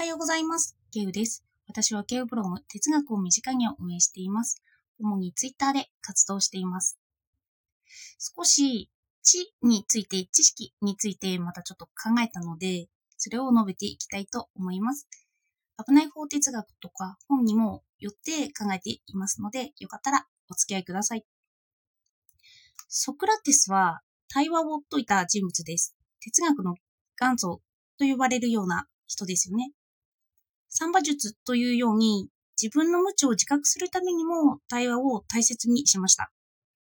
はようございます。ケウです。私はケウブログ哲学を身近に運営しています。主にツイッターで活動しています。少し知について、知識についてまたちょっと考えたので、それを述べていきたいと思います。危ない法哲学とか本にもよって考えていますので、よかったらお付き合いください。ソクラテスは対話を説いた人物です。哲学の元祖と呼ばれるような人ですよね。三馬術というように自分の無知を自覚するためにも対話を大切にしました。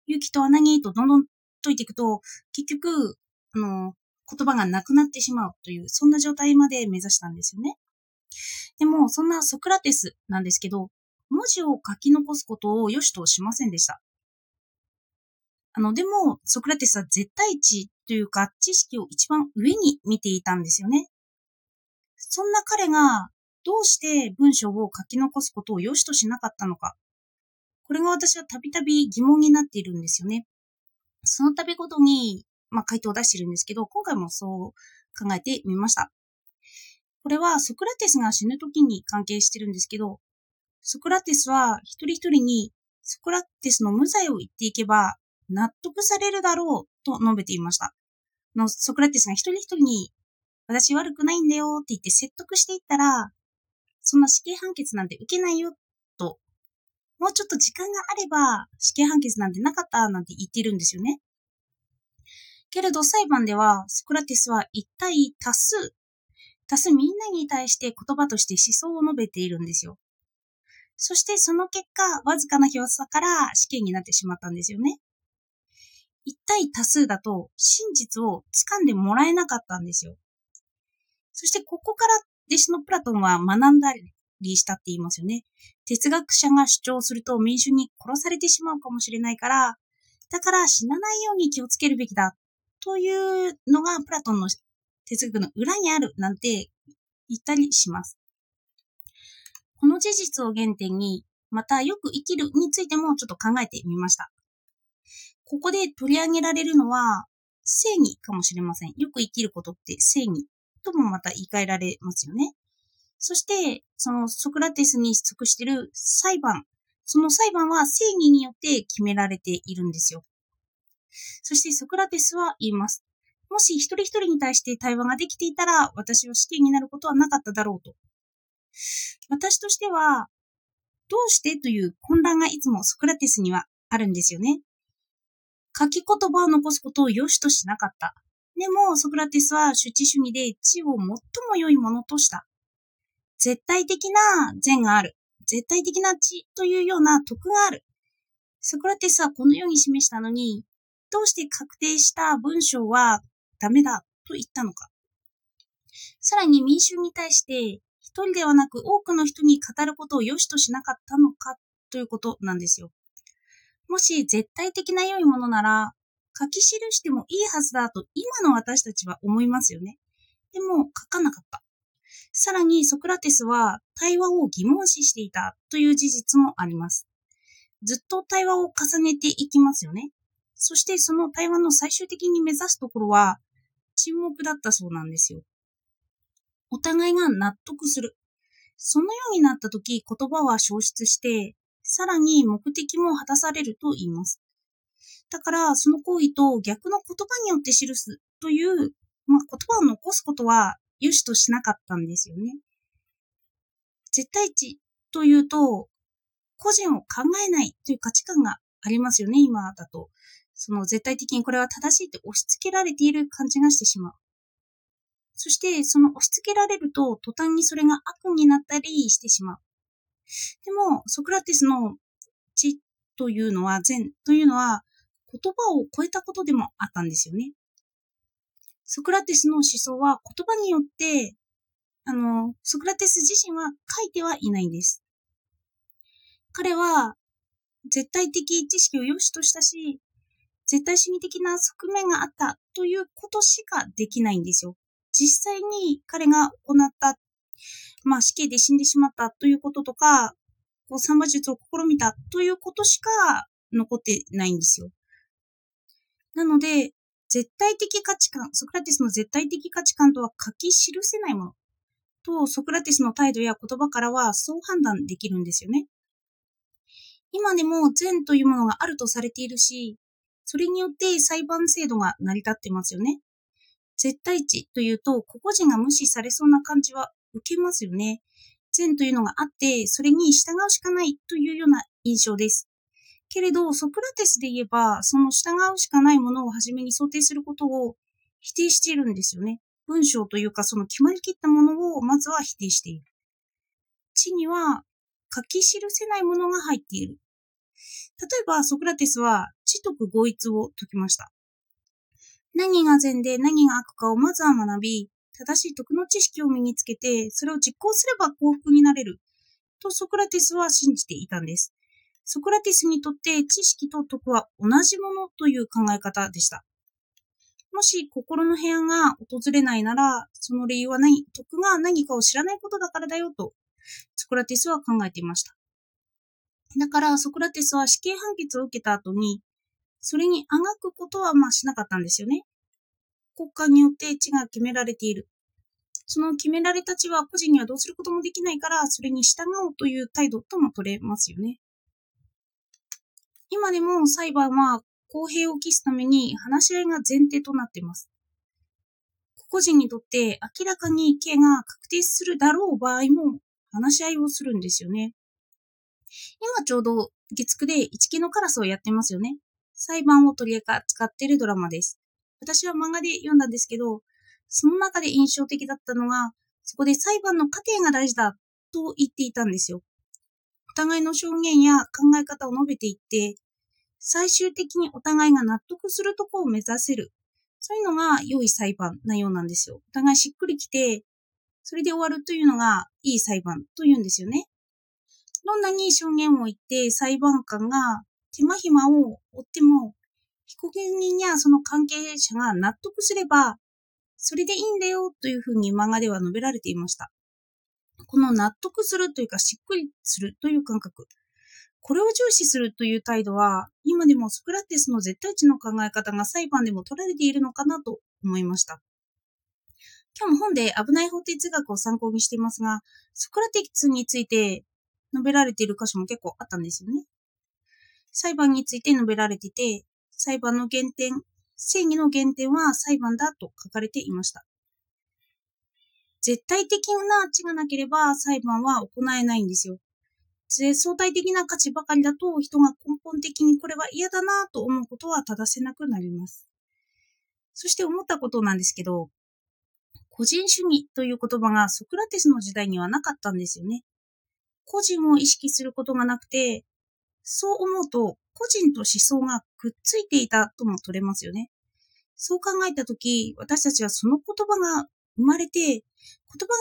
勇気とは何とどんどん解いていくと、結局、あの、言葉がなくなってしまうという、そんな状態まで目指したんですよね。でも、そんなソクラテスなんですけど、文字を書き残すことを良しとしませんでした。あの、でも、ソクラテスは絶対値というか、知識を一番上に見ていたんですよね。そんな彼が、どうして文章を書き残すことを良しとしなかったのか。これが私はたびたび疑問になっているんですよね。その度ごとに、まあ、回答を出しているんですけど、今回もそう考えてみました。これはソクラテスが死ぬ時に関係してるんですけど、ソクラテスは一人一人にソクラテスの無罪を言っていけば納得されるだろうと述べていました。のソクラテスが一人一人に私悪くないんだよって言って説得していったら、そんな死刑判決なんて受けないよと、もうちょっと時間があれば死刑判決なんてなかったなんて言っているんですよね。けれど裁判ではソクラテスは一体多数、多数みんなに対して言葉として思想を述べているんですよ。そしてその結果、わずかな票差から死刑になってしまったんですよね。一対多数だと真実を掴んでもらえなかったんですよ。そしてここから弟子のプラトンは学んだりしたって言いますよね。哲学者が主張すると民衆に殺されてしまうかもしれないから、だから死なないように気をつけるべきだというのがプラトンの哲学の裏にあるなんて言ったりします。この事実を原点に、またよく生きるについてもちょっと考えてみました。ここで取り上げられるのは正義かもしれません。よく生きることって正義ともまた言い換えられますよね。そして、そのソクラテスに属している裁判。その裁判は正義によって決められているんですよ。そしてソクラテスは言います。もし一人一人に対して対話ができていたら、私は死刑になることはなかっただろうと。私としては、どうしてという混乱がいつもソクラテスにはあるんですよね。書き言葉を残すことを良しとしなかった。でも、ソクラテスは主治主義で知を最も良いものとした。絶対的な善がある。絶対的な知というような徳がある。ソクラテスはこのように示したのに、どうして確定した文章はダメだと言ったのか。さらに民衆に対して、一人ではなく多くの人に語ることを良しとしなかったのかということなんですよ。もし絶対的な良いものなら、書き記してもいいはずだと今の私たちは思いますよね。でも書かなかった。さらにソクラテスは対話を疑問視していたという事実もあります。ずっと対話を重ねていきますよね。そしてその対話の最終的に目指すところは沈黙だったそうなんですよ。お互いが納得する。そのようになった時言葉は消失して、さらに目的も果たされると言います。だから、その行為と逆の言葉によって記すという、まあ、言葉を残すことは良しとしなかったんですよね。絶対値というと、個人を考えないという価値観がありますよね、今だと。その絶対的にこれは正しいって押し付けられている感じがしてしまう。そして、その押し付けられると、途端にそれが悪になったりしてしまう。でも、ソクラテスの知というのは、善というのは、言葉を超えたことでもあったんですよね。ソクラテスの思想は言葉によって、あの、ソクラテス自身は書いてはいないんです。彼は、絶対的知識を良しとしたし、絶対主義的な側面があったということしかできないんですよ。実際に彼が行った、まあ死刑で死んでしまったということとか、こう三馬術を試みたということしか残ってないんですよ。なので、絶対的価値観、ソクラテスの絶対的価値観とは書き記せないもの。とソクラテスの態度や言葉からはそう判断できるんですよね。今でも善というものがあるとされているし、それによって裁判制度が成り立ってますよね。絶対値というと、個々人が無視されそうな感じは受けますよね。善というのがあって、それに従うしかないというような印象です。けれど、ソクラテスで言えば、その従うしかないものを初めに想定することを否定しているんですよね。文章というか、その決まりきったものをまずは否定している。地には書き記せないものが入っている。例えば、ソクラテスは知徳合一を解きました。何が善で何が悪かをまずは学び、正しい徳の知識を身につけて、それを実行すれば幸福になれる。とソクラテスは信じていたんです。ソクラティスにとって知識と徳は同じものという考え方でした。もし心の部屋が訪れないなら、その理由は何徳が何かを知らないことだからだよと、ソクラティスは考えていました。だからソクラティスは死刑判決を受けた後に、それにあがくことはまあしなかったんですよね。国家によって地が決められている。その決められた地は個人にはどうすることもできないから、それに従おうという態度とも取れますよね。今でも裁判は公平を期すために話し合いが前提となっています。個人にとって明らかに刑が確定するだろう場合も話し合いをするんですよね。今ちょうど月9で一木のカラスをやってますよね。裁判を取り扱っているドラマです。私は漫画で読んだんですけど、その中で印象的だったのが、そこで裁判の過程が大事だと言っていたんですよ。お互いの証言や考え方を述べていって、最終的にお互いが納得するとこを目指せる。そういうのが良い裁判なようなんですよ。お互いしっくりきて、それで終わるというのがいい裁判というんですよね。どんなに証言を言って裁判官が手間暇を負っても、被告人やその関係者が納得すれば、それでいいんだよというふうに漫画では述べられていました。この納得するというかしっくりするという感覚。これを重視するという態度は、今でもソクラテスの絶対値の考え方が裁判でも取られているのかなと思いました。今日も本で危ない法哲学を参考にしていますが、ソクラテスについて述べられている箇所も結構あったんですよね。裁判について述べられていて、裁判の原点、正義の原点は裁判だと書かれていました。絶対的な値がなければ裁判は行えないんですよ。相対的な価値ばかりだと人が根本的にこれは嫌だなと思うことは正せなくなります。そして思ったことなんですけど、個人主義という言葉がソクラテスの時代にはなかったんですよね。個人を意識することがなくて、そう思うと個人と思想がくっついていたとも取れますよね。そう考えたとき、私たちはその言葉が生まれて、言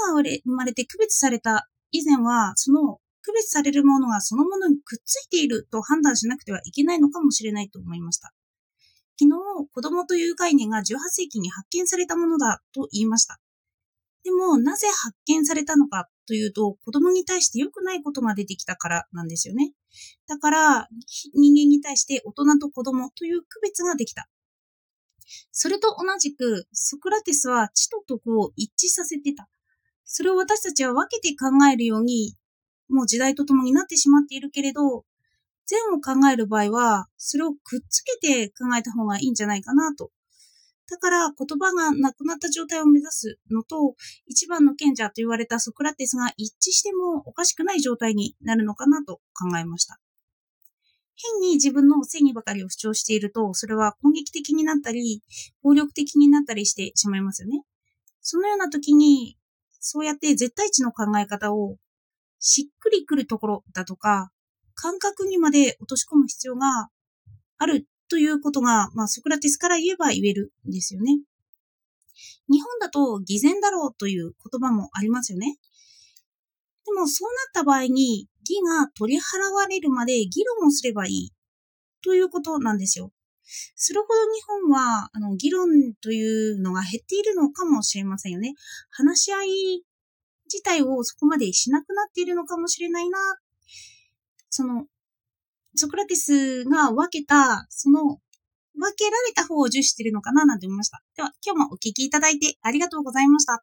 葉が生まれて区別された以前は、その区別されるものがそのものにくっついていると判断しなくてはいけないのかもしれないと思いました。昨日、子供という概念が18世紀に発見されたものだと言いました。でも、なぜ発見されたのかというと、子供に対して良くないことが出てきたからなんですよね。だから、人間に対して大人と子供という区別ができた。それと同じく、ソクラテスは知と徳を一致させてた。それを私たちは分けて考えるように、もう時代とともになってしまっているけれど、善を考える場合は、それをくっつけて考えた方がいいんじゃないかなとだから言葉がなくなった状態を目指すのと、一番の賢者と言われたソクラテスが一致してもおかしくない状態になるのかなと考えました。変に自分の正義ばかりを主張していると、それは攻撃的になったり、暴力的になったりしてしまいますよね。そのような時に、そうやって絶対値の考え方をしっくりくるところだとか、感覚にまで落とし込む必要があるということが、まあ、ソクラテスから言えば言えるんですよね。日本だと偽善だろうという言葉もありますよね。でもそうなった場合に義が取り払われるまで議論をすればいいということなんですよ。それほど日本はあの議論というのが減っているのかもしれませんよね。話し合い自体をそこまでしなくなっているのかもしれないな。そのソクラテスが分けた、その、分けられた方を重視しているのかななんて思いました。では、今日もお聴きいただいてありがとうございました。